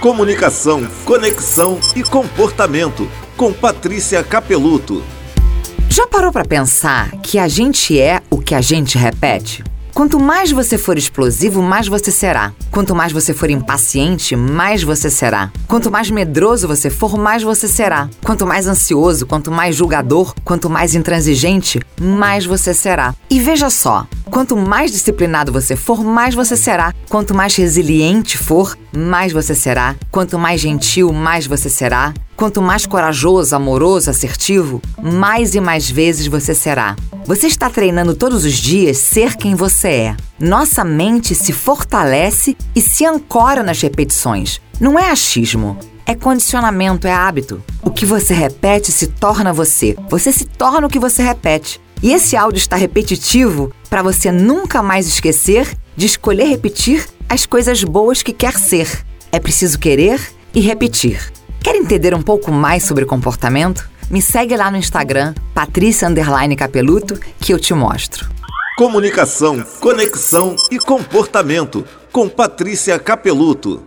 Comunicação, conexão e comportamento. Com Patrícia Capeluto. Já parou para pensar que a gente é o que a gente repete? Quanto mais você for explosivo, mais você será. Quanto mais você for impaciente, mais você será. Quanto mais medroso você for, mais você será. Quanto mais ansioso, quanto mais julgador, quanto mais intransigente, mais você será. E veja só, quanto mais disciplinado você for, mais você será. Quanto mais resiliente for, mais você será. Quanto mais gentil, mais você será. Quanto mais corajoso, amoroso, assertivo, mais e mais vezes você será. Você está treinando todos os dias ser quem você é. Nossa mente se fortalece e se ancora nas repetições. Não é achismo, é condicionamento, é hábito. O que você repete se torna você. Você se torna o que você repete. E esse áudio está repetitivo para você nunca mais esquecer de escolher repetir as coisas boas que quer ser. É preciso querer e repetir. Quer entender um pouco mais sobre comportamento? Me segue lá no Instagram, Patrícia Capeluto, que eu te mostro. Comunicação, conexão e comportamento com Patrícia Capeluto.